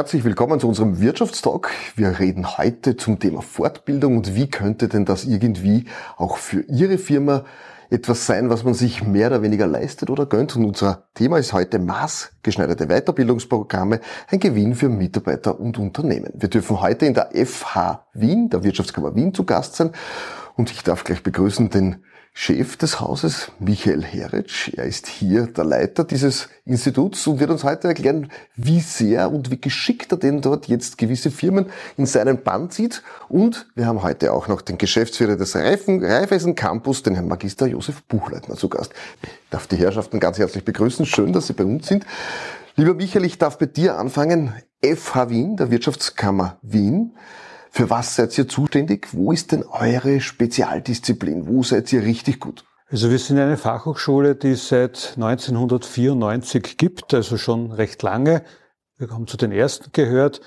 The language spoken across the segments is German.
Herzlich willkommen zu unserem Wirtschaftstalk. Wir reden heute zum Thema Fortbildung und wie könnte denn das irgendwie auch für Ihre Firma etwas sein, was man sich mehr oder weniger leistet oder gönnt. Und unser Thema ist heute maßgeschneiderte Weiterbildungsprogramme, ein Gewinn für Mitarbeiter und Unternehmen. Wir dürfen heute in der FH Wien, der Wirtschaftskammer Wien, zu Gast sein. Und ich darf gleich begrüßen den Chef des Hauses, Michael Heritsch. Er ist hier der Leiter dieses Instituts und wird uns heute erklären, wie sehr und wie geschickt er denn dort jetzt gewisse Firmen in seinen Bann zieht. Und wir haben heute auch noch den Geschäftsführer des Reifen, Raiffeisen Campus, den Herrn Magister Josef Buchleitner zu Gast. Ich darf die Herrschaften ganz herzlich begrüßen. Schön, dass Sie bei uns sind. Lieber Michael, ich darf bei dir anfangen. FH Wien, der Wirtschaftskammer Wien. Für was seid ihr zuständig? Wo ist denn eure Spezialdisziplin? Wo seid ihr richtig gut? Also wir sind eine Fachhochschule, die es seit 1994 gibt, also schon recht lange. Wir haben zu den ersten gehört.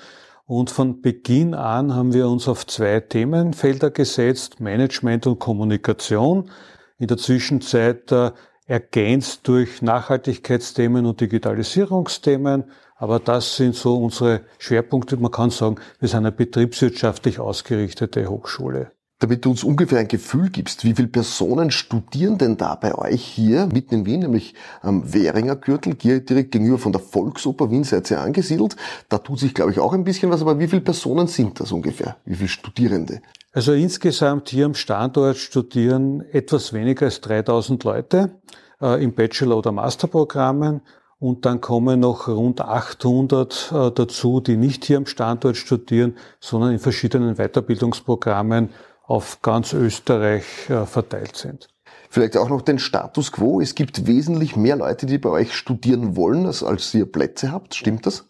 Und von Beginn an haben wir uns auf zwei Themenfelder gesetzt, Management und Kommunikation. In der Zwischenzeit äh, ergänzt durch Nachhaltigkeitsthemen und Digitalisierungsthemen. Aber das sind so unsere Schwerpunkte. Man kann sagen, wir sind eine betriebswirtschaftlich ausgerichtete Hochschule. Damit du uns ungefähr ein Gefühl gibst, wie viele Personen studieren denn da bei euch hier mitten in Wien, nämlich am Währinger Gürtel, hier direkt gegenüber von der Volksoper Wien seid ihr angesiedelt. Da tut sich, glaube ich, auch ein bisschen was, aber wie viele Personen sind das ungefähr? Wie viele Studierende? Also insgesamt hier am Standort studieren etwas weniger als 3000 Leute äh, im Bachelor- oder Masterprogrammen und dann kommen noch rund 800 äh, dazu, die nicht hier am Standort studieren, sondern in verschiedenen Weiterbildungsprogrammen auf ganz Österreich äh, verteilt sind. Vielleicht auch noch den Status quo. Es gibt wesentlich mehr Leute, die bei euch studieren wollen, als, als ihr Plätze habt. Stimmt das?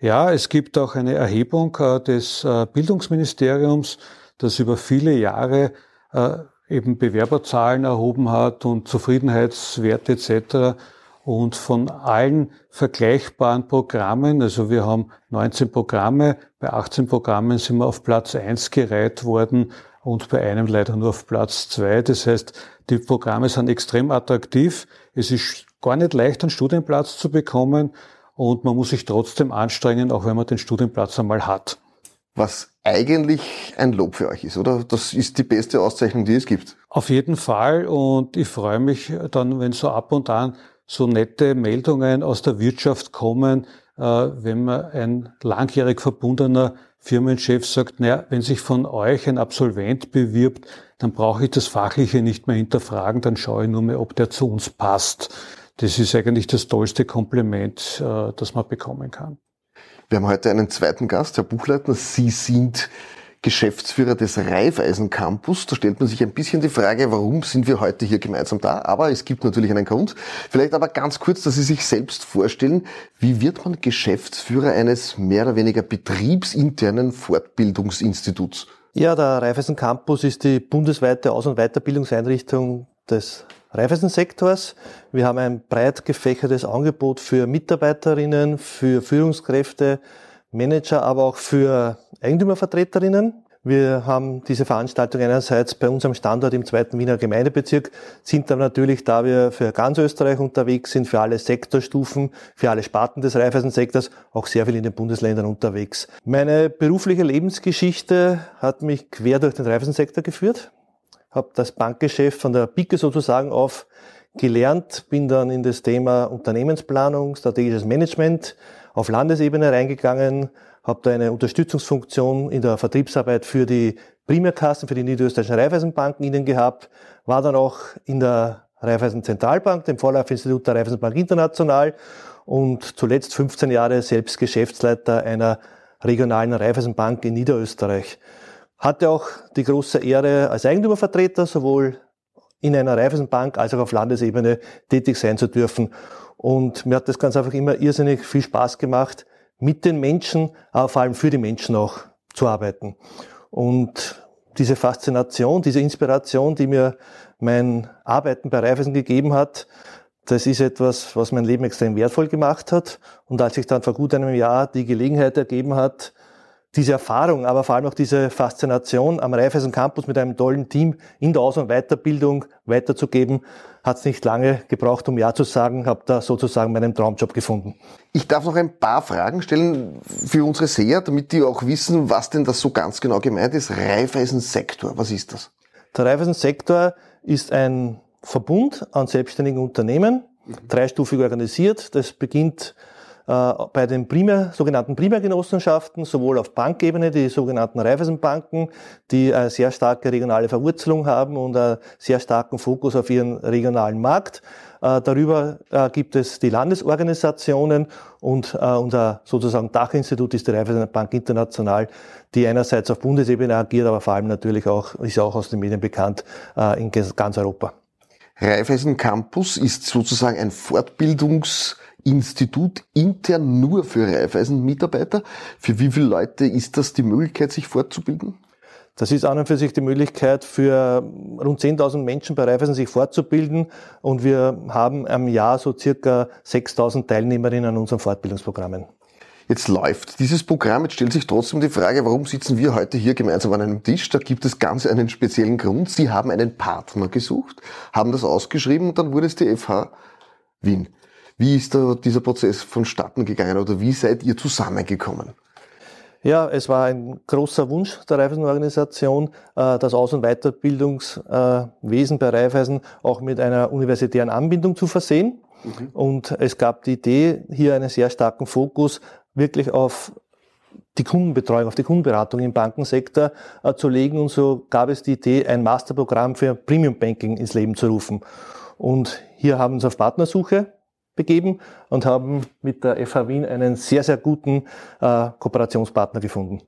Ja, es gibt auch eine Erhebung äh, des Bildungsministeriums, das über viele Jahre eben Bewerberzahlen erhoben hat und Zufriedenheitswerte etc. Und von allen vergleichbaren Programmen, also wir haben 19 Programme, bei 18 Programmen sind wir auf Platz 1 gereiht worden und bei einem leider nur auf Platz 2. Das heißt, die Programme sind extrem attraktiv. Es ist gar nicht leicht, einen Studienplatz zu bekommen und man muss sich trotzdem anstrengen, auch wenn man den Studienplatz einmal hat. Was eigentlich ein Lob für euch ist, oder? Das ist die beste Auszeichnung, die es gibt. Auf jeden Fall und ich freue mich dann, wenn so ab und an so nette Meldungen aus der Wirtschaft kommen, äh, wenn man ein langjährig verbundener Firmenchef sagt, naja, wenn sich von euch ein Absolvent bewirbt, dann brauche ich das Fachliche nicht mehr hinterfragen, dann schaue ich nur mehr, ob der zu uns passt. Das ist eigentlich das tollste Kompliment, äh, das man bekommen kann. Wir haben heute einen zweiten Gast, Herr Buchleitner. Sie sind Geschäftsführer des Raiffeisen Campus. Da stellt man sich ein bisschen die Frage, warum sind wir heute hier gemeinsam da? Aber es gibt natürlich einen Grund. Vielleicht aber ganz kurz, dass Sie sich selbst vorstellen, wie wird man Geschäftsführer eines mehr oder weniger betriebsinternen Fortbildungsinstituts? Ja, der Raiffeisen Campus ist die bundesweite Aus- und Weiterbildungseinrichtung des Raiffeisen-Sektors. Wir haben ein breit gefächertes Angebot für Mitarbeiterinnen, für Führungskräfte, Manager, aber auch für Eigentümervertreterinnen. Wir haben diese Veranstaltung einerseits bei unserem Standort im zweiten Wiener Gemeindebezirk, sind aber natürlich, da wir für ganz Österreich unterwegs sind, für alle Sektorstufen, für alle Sparten des Reifeisensektors, auch sehr viel in den Bundesländern unterwegs. Meine berufliche Lebensgeschichte hat mich quer durch den Reifeisensektor geführt, habe das Bankgeschäft von der Pike sozusagen auf gelernt, bin dann in das Thema Unternehmensplanung, strategisches Management auf Landesebene reingegangen, habe da eine Unterstützungsfunktion in der Vertriebsarbeit für die Primärkassen, für die niederösterreichischen Raiffeisenbanken innen gehabt, war dann auch in der Raiffeisen Zentralbank, dem Vorläuferinstitut der Raiffeisenbank International und zuletzt 15 Jahre selbst Geschäftsleiter einer regionalen Raiffeisenbank in Niederösterreich. Hatte auch die große Ehre, als Eigentümervertreter sowohl in einer Raiffeisenbank als auch auf Landesebene tätig sein zu dürfen und mir hat das ganz einfach immer irrsinnig viel Spaß gemacht, mit den Menschen, aber vor allem für die Menschen auch zu arbeiten. Und diese Faszination, diese Inspiration, die mir mein Arbeiten bei Raiffeisen gegeben hat, das ist etwas, was mein Leben extrem wertvoll gemacht hat. Und als sich dann vor gut einem Jahr die Gelegenheit ergeben hat, diese Erfahrung, aber vor allem auch diese Faszination am Raiffeisen Campus mit einem tollen Team in der Aus- und Weiterbildung weiterzugeben, hat es nicht lange gebraucht, um Ja zu sagen, habe da sozusagen meinen Traumjob gefunden. Ich darf noch ein paar Fragen stellen für unsere Seher, damit die auch wissen, was denn das so ganz genau gemeint ist. Raiffeisen Sektor, was ist das? Der Raiffeisen Sektor ist ein Verbund an selbstständigen Unternehmen, dreistufig organisiert. Das beginnt bei den Primär, sogenannten Primärgenossenschaften, sowohl auf Bankebene, die sogenannten Raiffeisenbanken, die eine sehr starke regionale Verwurzelung haben und einen sehr starken Fokus auf ihren regionalen Markt. Äh, darüber äh, gibt es die Landesorganisationen und unser sozusagen Dachinstitut ist die Raiffeisenbank International, die einerseits auf Bundesebene agiert, aber vor allem natürlich auch, ist auch aus den Medien bekannt, in ganz Europa. Raiffeisen Campus ist sozusagen ein Fortbildungs- Institut intern nur für Raiffeisen-Mitarbeiter. Für wie viele Leute ist das die Möglichkeit, sich fortzubilden? Das ist an und für sich die Möglichkeit für rund 10.000 Menschen bei Raiffeisen sich fortzubilden und wir haben am Jahr so circa 6.000 Teilnehmerinnen an unseren Fortbildungsprogrammen. Jetzt läuft dieses Programm. Jetzt stellt sich trotzdem die Frage, warum sitzen wir heute hier gemeinsam an einem Tisch? Da gibt es ganz einen speziellen Grund. Sie haben einen Partner gesucht, haben das ausgeschrieben und dann wurde es die FH Wien. Wie ist da dieser Prozess vonstatten gegangen oder wie seid ihr zusammengekommen? Ja, es war ein großer Wunsch der Raiffeisen-Organisation, äh, das Aus- und Weiterbildungswesen bei Raiffeisen auch mit einer universitären Anbindung zu versehen. Mhm. Und es gab die Idee, hier einen sehr starken Fokus wirklich auf die Kundenbetreuung, auf die Kundenberatung im Bankensektor äh, zu legen. Und so gab es die Idee, ein Masterprogramm für Premium Banking ins Leben zu rufen. Und hier haben wir uns auf Partnersuche begeben und haben mit der FH Wien einen sehr, sehr guten äh, Kooperationspartner gefunden.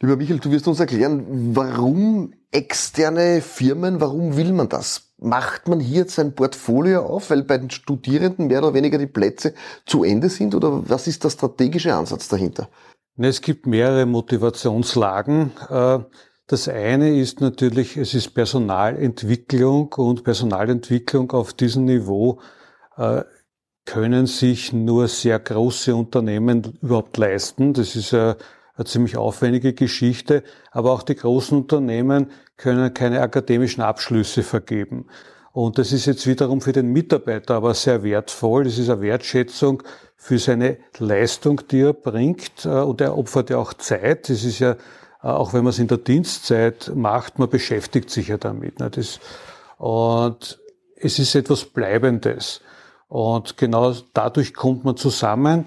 Lieber Michael, du wirst uns erklären, warum externe Firmen, warum will man das? Macht man hier jetzt ein Portfolio auf, weil bei den Studierenden mehr oder weniger die Plätze zu Ende sind oder was ist der strategische Ansatz dahinter? Es gibt mehrere Motivationslagen. Äh, das eine ist natürlich, es ist Personalentwicklung und Personalentwicklung auf diesem Niveau äh, können sich nur sehr große Unternehmen überhaupt leisten. Das ist eine, eine ziemlich aufwendige Geschichte. Aber auch die großen Unternehmen können keine akademischen Abschlüsse vergeben. Und das ist jetzt wiederum für den Mitarbeiter aber sehr wertvoll. Das ist eine Wertschätzung für seine Leistung, die er bringt. Äh, und er opfert ja auch Zeit. Das ist ja, äh, auch wenn man es in der Dienstzeit macht, man beschäftigt sich ja damit. Ne? Und es ist etwas Bleibendes. Und genau dadurch kommt man zusammen.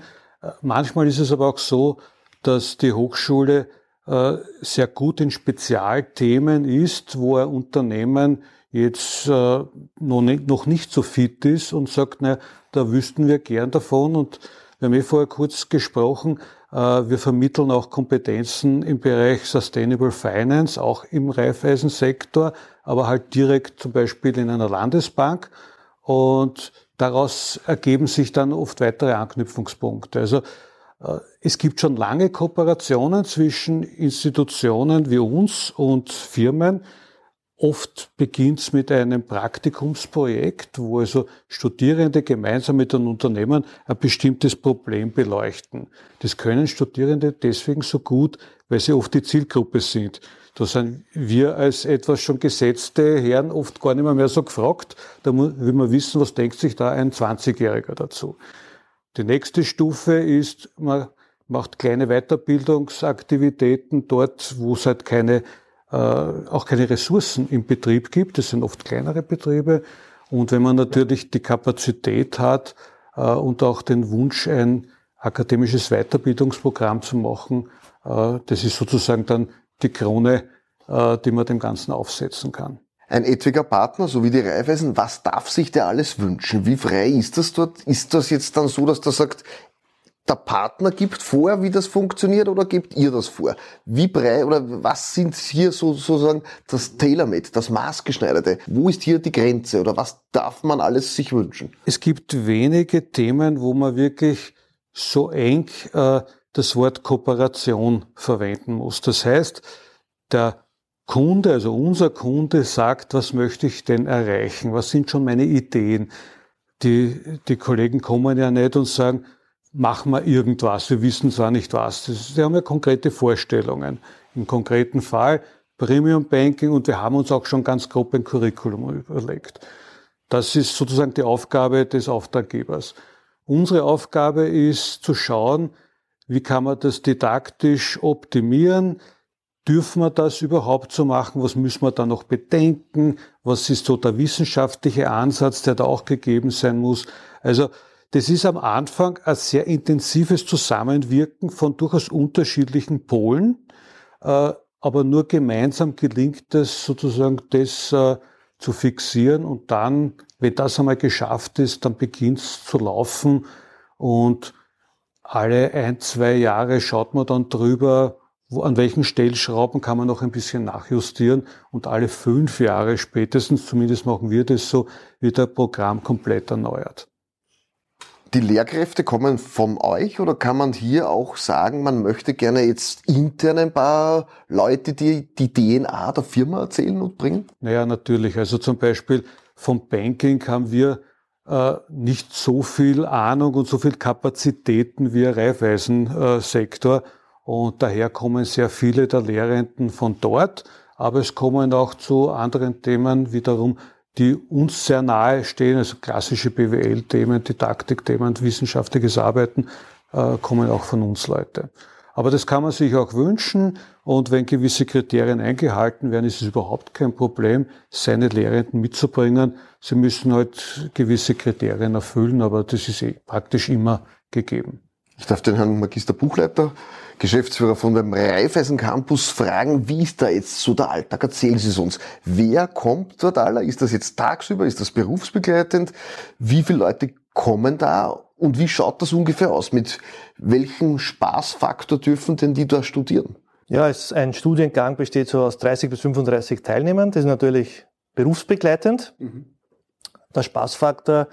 Manchmal ist es aber auch so, dass die Hochschule äh, sehr gut in Spezialthemen ist, wo ein Unternehmen jetzt äh, noch nicht, so fit ist und sagt, na, da wüssten wir gern davon. Und wir haben eh vorher kurz gesprochen, äh, wir vermitteln auch Kompetenzen im Bereich Sustainable Finance, auch im Reifeisensektor, aber halt direkt zum Beispiel in einer Landesbank. Und daraus ergeben sich dann oft weitere Anknüpfungspunkte. Also äh, es gibt schon lange Kooperationen zwischen Institutionen wie uns und Firmen. Oft beginnt es mit einem Praktikumsprojekt, wo also Studierende gemeinsam mit den Unternehmen ein bestimmtes Problem beleuchten. Das können Studierende deswegen so gut, weil sie oft die Zielgruppe sind. Da sind wir als etwas schon gesetzte Herren oft gar nicht mehr, mehr so gefragt. Da will man wissen, was denkt sich da ein 20-Jähriger dazu. Die nächste Stufe ist, man macht kleine Weiterbildungsaktivitäten dort, wo es halt keine, auch keine Ressourcen im Betrieb gibt. Das sind oft kleinere Betriebe. Und wenn man natürlich die Kapazität hat äh, und auch den Wunsch, ein akademisches Weiterbildungsprogramm zu machen, äh, das ist sozusagen dann die Krone, äh, die man dem Ganzen aufsetzen kann. Ein etwiger Partner, so wie die Raiffeisen, was darf sich der alles wünschen? Wie frei ist das dort? Ist das jetzt dann so, dass der sagt, der Partner gibt vor, wie das funktioniert, oder gebt ihr das vor? Wie breit oder was sind hier so, sozusagen das Tailor-Made, das Maßgeschneiderte? Wo ist hier die Grenze oder was darf man alles sich wünschen? Es gibt wenige Themen, wo man wirklich so eng äh, das Wort Kooperation verwenden muss. Das heißt, der Kunde, also unser Kunde sagt, was möchte ich denn erreichen? Was sind schon meine Ideen? Die, die Kollegen kommen ja nicht und sagen, machen wir irgendwas, wir wissen zwar nicht was. Sie haben ja konkrete Vorstellungen. Im konkreten Fall Premium Banking und wir haben uns auch schon ganz grob ein Curriculum überlegt. Das ist sozusagen die Aufgabe des Auftraggebers. Unsere Aufgabe ist zu schauen, wie kann man das didaktisch optimieren? Dürfen wir das überhaupt so machen? Was müssen wir da noch bedenken? Was ist so der wissenschaftliche Ansatz, der da auch gegeben sein muss? Also das ist am Anfang ein sehr intensives Zusammenwirken von durchaus unterschiedlichen Polen, äh, aber nur gemeinsam gelingt es sozusagen, das äh, zu fixieren und dann, wenn das einmal geschafft ist, dann beginnt es zu laufen und alle ein, zwei Jahre schaut man dann drüber, wo, an welchen Stellschrauben kann man noch ein bisschen nachjustieren und alle fünf Jahre spätestens, zumindest machen wir das so, wird das Programm komplett erneuert. Die Lehrkräfte kommen von euch oder kann man hier auch sagen, man möchte gerne jetzt intern ein paar Leute, die die DNA der Firma erzählen und bringen? Naja, natürlich. Also zum Beispiel vom Banking haben wir äh, nicht so viel Ahnung und so viel Kapazitäten wie der Reifeisensektor. Und daher kommen sehr viele der Lehrenden von dort. Aber es kommen auch zu anderen Themen wiederum die uns sehr nahe stehen, also klassische BWL-Themen, Didaktik-Themen, wissenschaftliches Arbeiten, äh, kommen auch von uns Leute. Aber das kann man sich auch wünschen und wenn gewisse Kriterien eingehalten werden, ist es überhaupt kein Problem, seine Lehrenden mitzubringen. Sie müssen halt gewisse Kriterien erfüllen, aber das ist eh praktisch immer gegeben. Ich darf den Herrn Magister Buchleiter Geschäftsführer von dem Raiffeisen Campus fragen, wie ist da jetzt so der Alltag? Erzählen Sie es uns. Wer kommt dort aller? Ist das jetzt tagsüber? Ist das berufsbegleitend? Wie viele Leute kommen da? Und wie schaut das ungefähr aus? Mit welchem Spaßfaktor dürfen denn die da studieren? Ja, es, ein Studiengang besteht so aus 30 bis 35 Teilnehmern. Das ist natürlich berufsbegleitend. Mhm. Der Spaßfaktor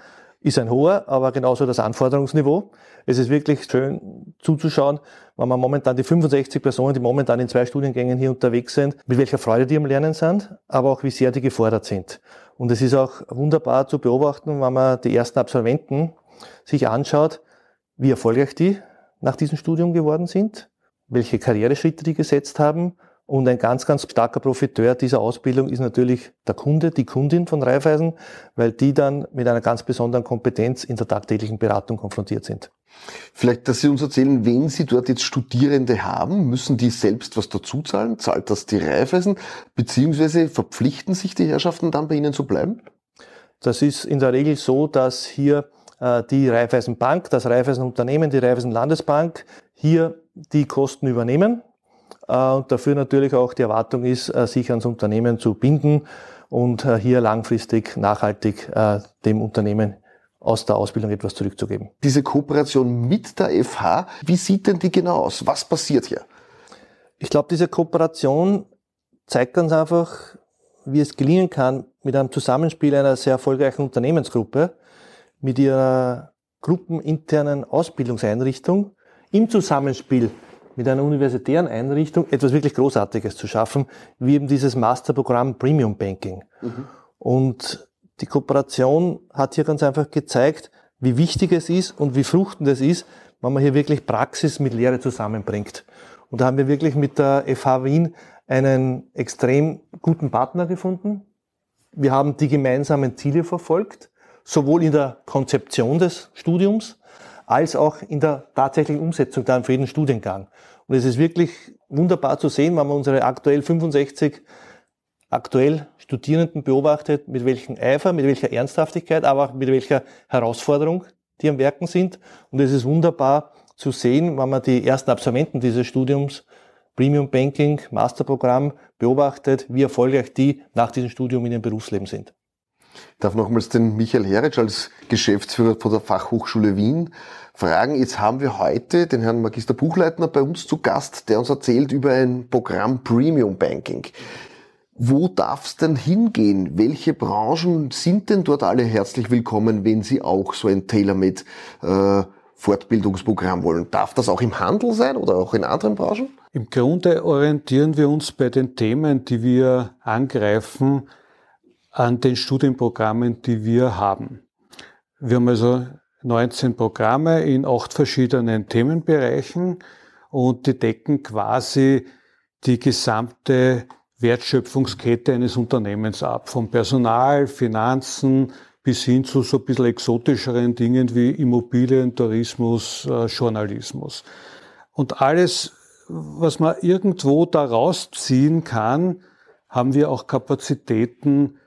ist ein hoher, aber genauso das Anforderungsniveau. Es ist wirklich schön zuzuschauen, wenn man momentan die 65 Personen, die momentan in zwei Studiengängen hier unterwegs sind, mit welcher Freude die am Lernen sind, aber auch wie sehr die gefordert sind. Und es ist auch wunderbar zu beobachten, wenn man die ersten Absolventen sich anschaut, wie erfolgreich die nach diesem Studium geworden sind, welche Karriereschritte die gesetzt haben und ein ganz, ganz starker Profiteur dieser Ausbildung ist natürlich der Kunde, die Kundin von Raiffeisen, weil die dann mit einer ganz besonderen Kompetenz in der tagtäglichen Beratung konfrontiert sind. Vielleicht, dass Sie uns erzählen, wenn Sie dort jetzt Studierende haben, müssen die selbst was dazu zahlen? Zahlt das die Raiffeisen? Beziehungsweise verpflichten sich die Herrschaften dann bei Ihnen zu bleiben? Das ist in der Regel so, dass hier äh, die Raiffeisenbank, das Raiffeisenunternehmen, die Raiffeisen Landesbank hier die Kosten übernehmen und dafür natürlich auch die Erwartung ist, äh, sich ans Unternehmen zu binden und äh, hier langfristig nachhaltig dem Unternehmen aus der Ausbildung etwas zurückzugeben. Diese Kooperation mit der FH, wie sieht denn die genau aus? Was passiert hier? Ich glaube, diese Kooperation zeigt ganz einfach, wie es gelingen kann, mit einem Zusammenspiel einer sehr erfolgreichen Unternehmensgruppe, mit ihrer gruppeninternen Ausbildungseinrichtung im Zusammenspiel mit einer universitären Einrichtung etwas wirklich Großartiges zu schaffen, wie eben dieses Masterprogramm Premium Banking. Mhm. Und die Kooperation hat hier ganz einfach gezeigt, wie wichtig es ist und wie fruchtend es ist, wenn man hier wirklich Praxis mit Lehre zusammenbringt. Und da haben wir wirklich mit der FH Wien einen extrem guten Partner gefunden. Wir haben die gemeinsamen Ziele verfolgt, sowohl in der Konzeption des Studiums als auch in der tatsächlichen Umsetzung dann für jeden Studiengang. Und es ist wirklich wunderbar zu sehen, wenn man unsere aktuell 65 aktuell Studierenden beobachtet, mit welchem Eifer, mit welcher Ernsthaftigkeit, aber auch mit welcher Herausforderung die am Werken sind. Und es ist wunderbar zu sehen, wenn man die ersten Absolventen dieses Studiums Premium Banking, Masterprogramm beobachtet, wie erfolgreich die nach diesem Studium in ihrem Berufsleben sind. Ich darf nochmals den Michael Heritsch als Geschäftsführer von der Fachhochschule Wien fragen. Jetzt haben wir heute den Herrn Magister Buchleitner bei uns zu Gast, der uns erzählt über ein Programm Premium Banking. Wo darf es denn hingehen? Welche Branchen sind denn dort alle herzlich willkommen, wenn Sie auch so ein Tailor-Made äh, Fortbildungsprogramm wollen? Darf das auch im Handel sein oder auch in anderen Branchen? Im Grunde orientieren wir uns bei den Themen, die wir angreifen, an den Studienprogrammen, die wir haben. Wir haben also 19 Programme in acht verschiedenen Themenbereichen und die decken quasi die gesamte Wertschöpfungskette eines Unternehmens ab. Vom Personal, Finanzen bis hin zu so ein bisschen exotischeren Dingen wie Immobilien, Tourismus, äh, Journalismus. Und alles, was man irgendwo da rausziehen kann, haben wir auch Kapazitäten,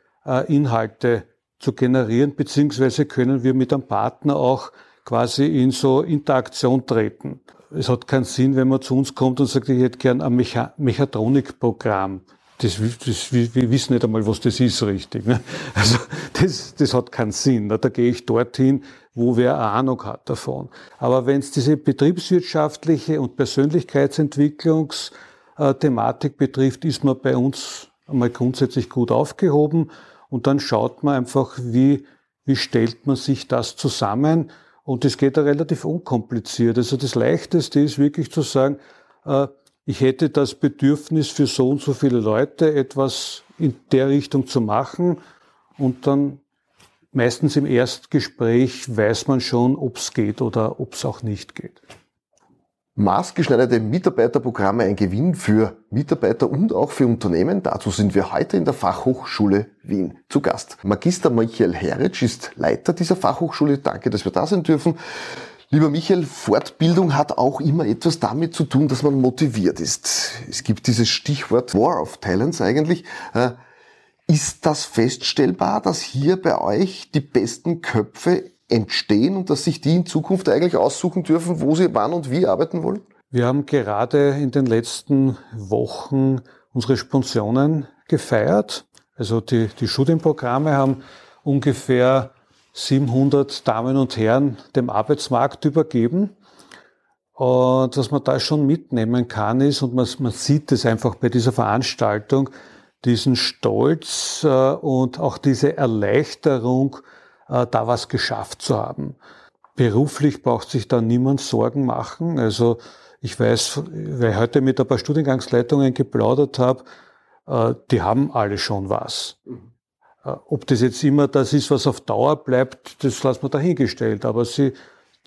Inhalte zu generieren, beziehungsweise können wir mit einem Partner auch quasi in so Interaktion treten. Es hat keinen Sinn, wenn man zu uns kommt und sagt, ich hätte gern ein Mecha Mechatronikprogramm. Das, das, wir wissen nicht einmal, was das ist, richtig. Ne? Also das, das hat keinen Sinn. Ne? Da gehe ich dorthin, wo wer Ahnung hat davon. Aber wenn es diese betriebswirtschaftliche und Persönlichkeitsentwicklungsthematik betrifft, ist man bei uns einmal grundsätzlich gut aufgehoben. Und dann schaut man einfach, wie, wie stellt man sich das zusammen. Und das geht da relativ unkompliziert. Also das Leichteste ist wirklich zu sagen, äh, ich hätte das Bedürfnis für so und so viele Leute etwas in der Richtung zu machen. Und dann meistens im Erstgespräch weiß man schon, ob es geht oder ob es auch nicht geht maßgeschneiderte Mitarbeiterprogramme ein Gewinn für Mitarbeiter und auch für Unternehmen. Dazu sind wir heute in der Fachhochschule Wien zu Gast. Magister Michael Heritsch ist Leiter dieser Fachhochschule. Danke, dass wir da sein dürfen. Lieber Michael, Fortbildung hat auch immer etwas damit zu tun, dass man motiviert ist. Es gibt dieses Stichwort War of Talents eigentlich. Äh, ist das feststellbar, dass hier bei euch die besten Köpfe entstehen und dass sich die in Zukunft eigentlich aussuchen dürfen, wo sie wann und wie arbeiten wollen? Wir haben gerade in den letzten Wochen unsere Sponsionen gefeiert. Also die, die Studienprogramme haben ungefähr 700 Damen und Herren dem Arbeitsmarkt übergeben. Und was man da schon mitnehmen kann, ist, und man, man sieht es einfach bei dieser Veranstaltung, diesen Stolz äh, und auch diese Erleichterung, da was geschafft zu haben. Beruflich braucht sich da niemand Sorgen machen. Also ich weiß, weil ich heute mit ein paar Studiengangsleitungen geplaudert habe, äh, die haben alle schon was. Mhm. Äh, ob das jetzt immer das ist, was auf Dauer bleibt, das lassen wir dahingestellt. Aber sie,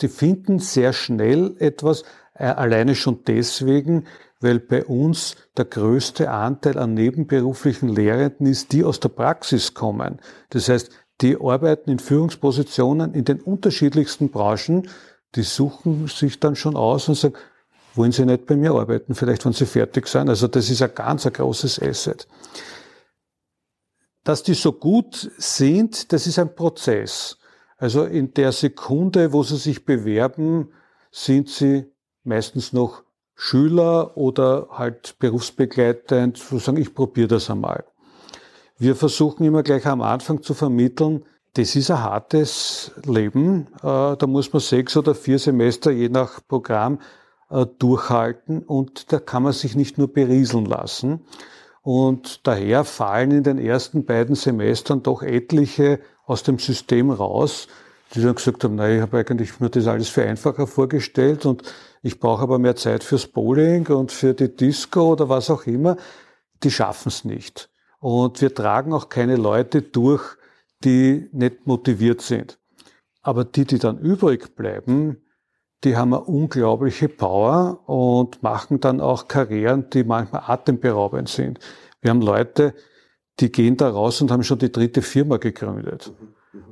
die finden sehr schnell etwas, äh, alleine schon deswegen, weil bei uns der größte Anteil an nebenberuflichen Lehrenden ist, die aus der Praxis kommen. Das heißt, die arbeiten in Führungspositionen in den unterschiedlichsten Branchen, die suchen sich dann schon aus und sagen, wollen Sie nicht bei mir arbeiten, vielleicht wenn Sie fertig sind. Also das ist ein ganz ein großes Asset. Dass die so gut sind, das ist ein Prozess. Also in der Sekunde, wo sie sich bewerben, sind sie meistens noch Schüler oder halt berufsbegleitend, zu sagen, ich probiere das einmal. Wir versuchen immer gleich am Anfang zu vermitteln, das ist ein hartes Leben. Äh, da muss man sechs oder vier Semester je nach Programm äh, durchhalten und da kann man sich nicht nur berieseln lassen. Und daher fallen in den ersten beiden Semestern doch etliche aus dem System raus, die dann gesagt haben, nein, ich habe eigentlich mir das alles viel einfacher vorgestellt und ich brauche aber mehr Zeit fürs Bowling und für die Disco oder was auch immer. Die schaffen es nicht. Und wir tragen auch keine Leute durch, die nicht motiviert sind. Aber die, die dann übrig bleiben, die haben eine unglaubliche Power und machen dann auch Karrieren, die manchmal atemberaubend sind. Wir haben Leute, die gehen da raus und haben schon die dritte Firma gegründet.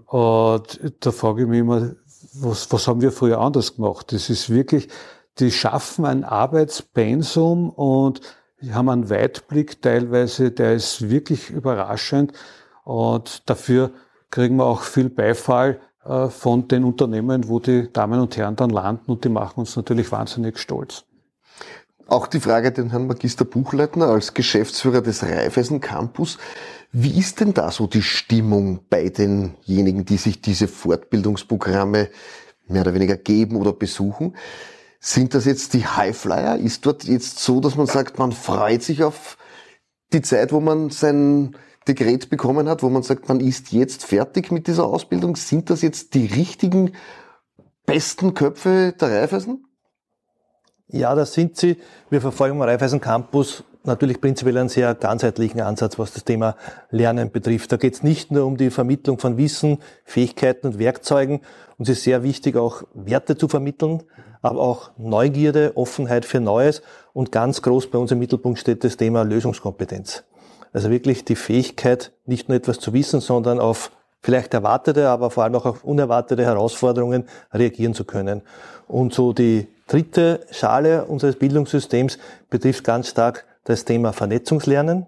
Und da frage ich mich immer, was, was haben wir früher anders gemacht? Das ist wirklich, die schaffen ein Arbeitspensum und die haben einen Weitblick teilweise, der ist wirklich überraschend und dafür kriegen wir auch viel Beifall äh, von den Unternehmen, wo die Damen und Herren dann landen und die machen uns natürlich wahnsinnig stolz. Auch die Frage den Herrn Magister Buchleitner als Geschäftsführer des Raiffeisen Campus. Wie ist denn da so die Stimmung bei denjenigen, die sich diese Fortbildungsprogramme mehr oder weniger geben oder besuchen? Sind das jetzt die Highflyer? Ist dort jetzt so, dass man sagt, man freut sich auf die Zeit, wo man sein Dekret bekommen hat, wo man sagt, man ist jetzt fertig mit dieser Ausbildung? Sind das jetzt die richtigen, besten Köpfe der Raiffeisen? Ja, das sind sie. Wir verfolgen am Raiffeisen Campus natürlich prinzipiell einen sehr ganzheitlichen Ansatz, was das Thema Lernen betrifft. Da geht es nicht nur um die Vermittlung von Wissen, Fähigkeiten und Werkzeugen. Uns ist sehr wichtig, auch Werte zu vermitteln, aber auch Neugierde, Offenheit für Neues. Und ganz groß bei uns im Mittelpunkt steht das Thema Lösungskompetenz. Also wirklich die Fähigkeit, nicht nur etwas zu wissen, sondern auf vielleicht erwartete, aber vor allem auch auf unerwartete Herausforderungen reagieren zu können. Und so die dritte Schale unseres Bildungssystems betrifft ganz stark das Thema Vernetzungslernen,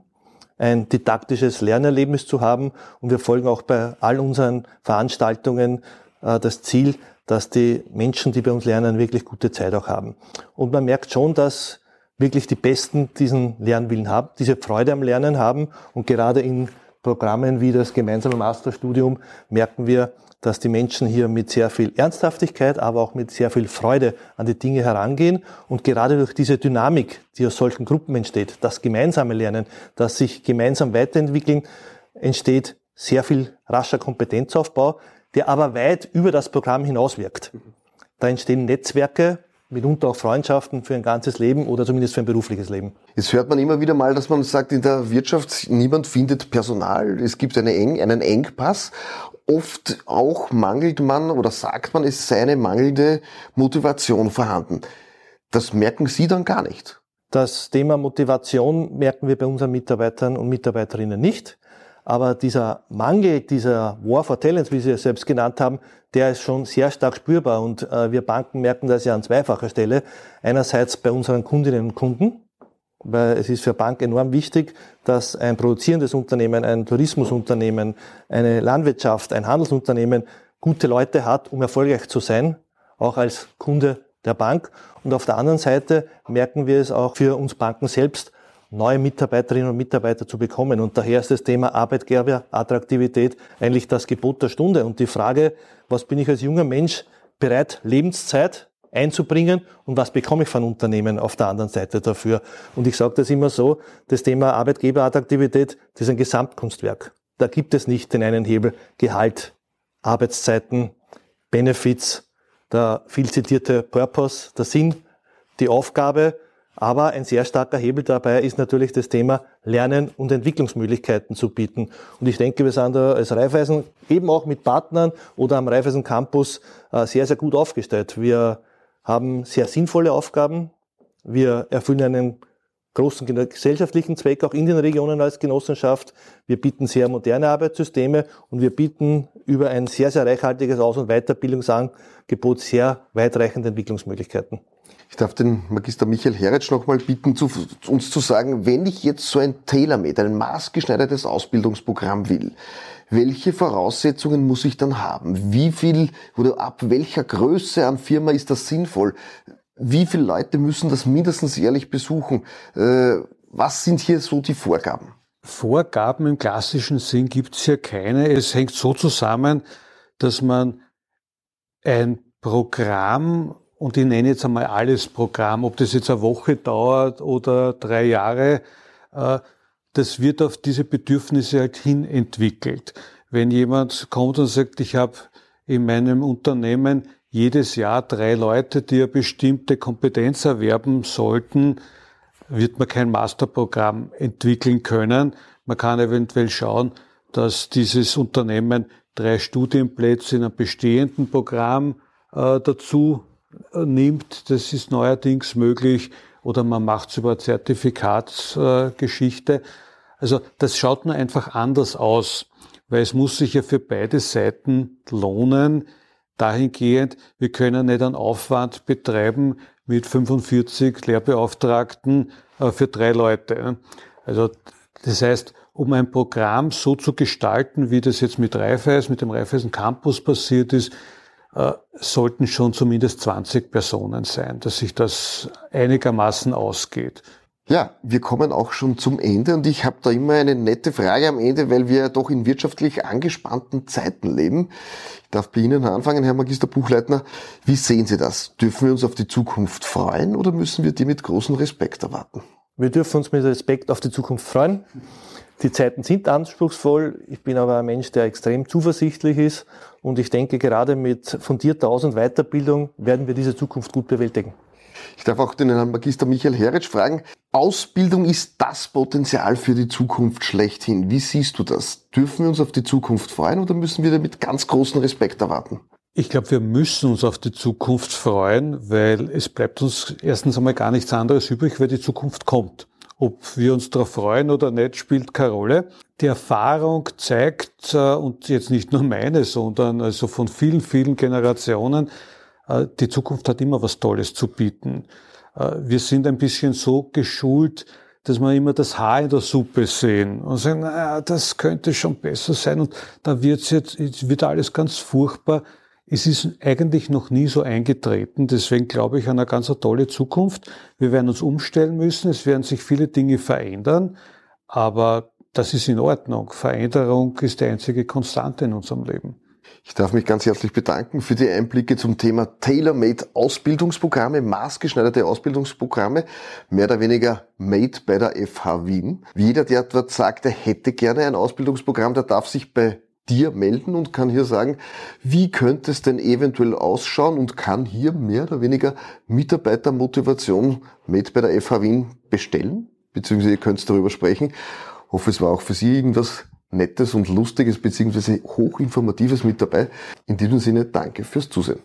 ein didaktisches Lernerlebnis zu haben. Und wir folgen auch bei all unseren Veranstaltungen äh, das Ziel, dass die Menschen, die bei uns lernen, wirklich gute Zeit auch haben. Und man merkt schon, dass wirklich die Besten diesen Lernwillen haben, diese Freude am Lernen haben. Und gerade in Programmen wie das gemeinsame Masterstudium merken wir, dass die Menschen hier mit sehr viel Ernsthaftigkeit, aber auch mit sehr viel Freude an die Dinge herangehen. Und gerade durch diese Dynamik, die aus solchen Gruppen entsteht, das gemeinsame Lernen, das sich gemeinsam weiterentwickeln, entsteht sehr viel rascher Kompetenzaufbau, der aber weit über das Programm hinaus wirkt. Da entstehen Netzwerke, mitunter auch Freundschaften für ein ganzes Leben oder zumindest für ein berufliches Leben. Jetzt hört man immer wieder mal, dass man sagt, in der Wirtschaft niemand findet Personal. Es gibt eine Eng, einen Engpass. Oft auch mangelt man oder sagt man, es sei eine mangelnde Motivation vorhanden. Das merken Sie dann gar nicht. Das Thema Motivation merken wir bei unseren Mitarbeitern und Mitarbeiterinnen nicht. Aber dieser Mangel, dieser War for Talents, wie Sie es selbst genannt haben, der ist schon sehr stark spürbar. Und äh, wir Banken merken das ja an zweifacher Stelle. Einerseits bei unseren Kundinnen und Kunden, weil es ist für Bank enorm wichtig, dass ein produzierendes Unternehmen, ein Tourismusunternehmen, eine Landwirtschaft, ein Handelsunternehmen gute Leute hat, um erfolgreich zu sein, auch als Kunde der Bank. Und auf der anderen Seite merken wir es auch für uns Banken selbst, neue Mitarbeiterinnen und Mitarbeiter zu bekommen. Und daher ist das Thema Arbeitgeberattraktivität eigentlich das Gebot der Stunde. Und die Frage, was bin ich als junger Mensch bereit, Lebenszeit einzubringen und was bekomme ich von Unternehmen auf der anderen Seite dafür. Und ich sage das immer so, das Thema Arbeitgeberattraktivität, das ist ein Gesamtkunstwerk. Da gibt es nicht den einen Hebel Gehalt, Arbeitszeiten, Benefits, der viel zitierte Purpose, der Sinn, die Aufgabe aber ein sehr starker Hebel dabei ist natürlich das Thema Lernen und Entwicklungsmöglichkeiten zu bieten. Und ich denke, wir sind da als Raiffeisen eben auch mit Partnern oder am Raiffeisen Campus äh, sehr, sehr gut aufgestellt. Wir haben sehr sinnvolle Aufgaben. Wir erfüllen einen großen gesellschaftlichen Zweck auch in den Regionen als Genossenschaft. Wir bieten sehr moderne Arbeitssysteme und wir bieten über ein sehr, sehr reichhaltiges Aus- und Weiterbildungsangebot sehr weitreichende Entwicklungsmöglichkeiten. Ich darf den Magister Michael Heretsch nochmal bitten, zu, uns zu sagen, wenn ich jetzt so ein Tailor-Made, ein maßgeschneidertes Ausbildungsprogramm will, welche Voraussetzungen muss ich dann haben? Wie viel oder ab welcher Größe an Firma ist das sinnvoll? Wie viele Leute müssen das mindestens jährlich besuchen? Äh, was sind hier so die Vorgaben? Vorgaben im klassischen Sinn gibt es hier keine. Es hängt so zusammen, dass man ein Programm und ich nenne jetzt einmal alles Programm, ob das jetzt eine Woche dauert oder drei Jahre, äh, das wird auf diese Bedürfnisse halt hin entwickelt. Wenn jemand kommt und sagt, ich habe in meinem Unternehmen jedes Jahr drei Leute, die eine bestimmte Kompetenz erwerben sollten, wird man kein Masterprogramm entwickeln können. Man kann eventuell schauen, dass dieses Unternehmen drei Studienplätze in einem bestehenden Programm äh, dazu nimmt, das ist neuerdings möglich, oder man macht es über Zertifikatsgeschichte. also das schaut nur einfach anders aus, weil es muss sich ja für beide Seiten lohnen, dahingehend, wir können nicht einen Aufwand betreiben mit 45 Lehrbeauftragten äh, für drei Leute. Also das heißt, um ein Programm so zu gestalten, wie das jetzt mit Raiffeisen, mit dem Raiffeisen Campus passiert ist, äh, sollten schon zumindest 20 Personen sein, dass sich das einigermaßen ausgeht. Ja, wir kommen auch schon zum Ende und ich habe da immer eine nette Frage am Ende, weil wir doch in wirtschaftlich angespannten Zeiten leben. Ich darf bei Ihnen anfangen, Herr Magister Buchleitner. Wie sehen Sie das? Dürfen wir uns auf die Zukunft freuen oder müssen wir die mit großem Respekt erwarten? Wir dürfen uns mit Respekt auf die Zukunft freuen. Die Zeiten sind anspruchsvoll. Ich bin aber ein Mensch, der extrem zuversichtlich ist. Und ich denke, gerade mit fundierter Aus- und Weiterbildung werden wir diese Zukunft gut bewältigen. Ich darf auch den Herrn Magister Michael Heritsch fragen. Ausbildung ist das Potenzial für die Zukunft schlechthin. Wie siehst du das? Dürfen wir uns auf die Zukunft freuen oder müssen wir damit ganz großen Respekt erwarten? Ich glaube, wir müssen uns auf die Zukunft freuen, weil es bleibt uns erstens einmal gar nichts anderes übrig, weil die Zukunft kommt. Ob wir uns darauf freuen oder nicht, spielt keine Rolle. Die Erfahrung zeigt, äh, und jetzt nicht nur meine, sondern also von vielen, vielen Generationen, äh, die Zukunft hat immer was Tolles zu bieten. Äh, wir sind ein bisschen so geschult, dass wir immer das Haar in der Suppe sehen und sagen, naja, das könnte schon besser sein und da wird's jetzt, jetzt wird alles ganz furchtbar. Es ist eigentlich noch nie so eingetreten, deswegen glaube ich an eine ganz tolle Zukunft. Wir werden uns umstellen müssen, es werden sich viele Dinge verändern, aber das ist in Ordnung. Veränderung ist die einzige Konstante in unserem Leben. Ich darf mich ganz herzlich bedanken für die Einblicke zum Thema Tailor-Made Ausbildungsprogramme, maßgeschneiderte Ausbildungsprogramme, mehr oder weniger made bei der FH Wien. Wie jeder, der dort sagt, er hätte gerne ein Ausbildungsprogramm, der darf sich bei dir melden und kann hier sagen, wie könnte es denn eventuell ausschauen und kann hier mehr oder weniger Mitarbeitermotivation made bei der FH Wien bestellen, beziehungsweise ihr könnt darüber sprechen. Ich hoffe, es war auch für Sie irgendwas Nettes und Lustiges beziehungsweise hochinformatives mit dabei. In diesem Sinne danke fürs Zusehen.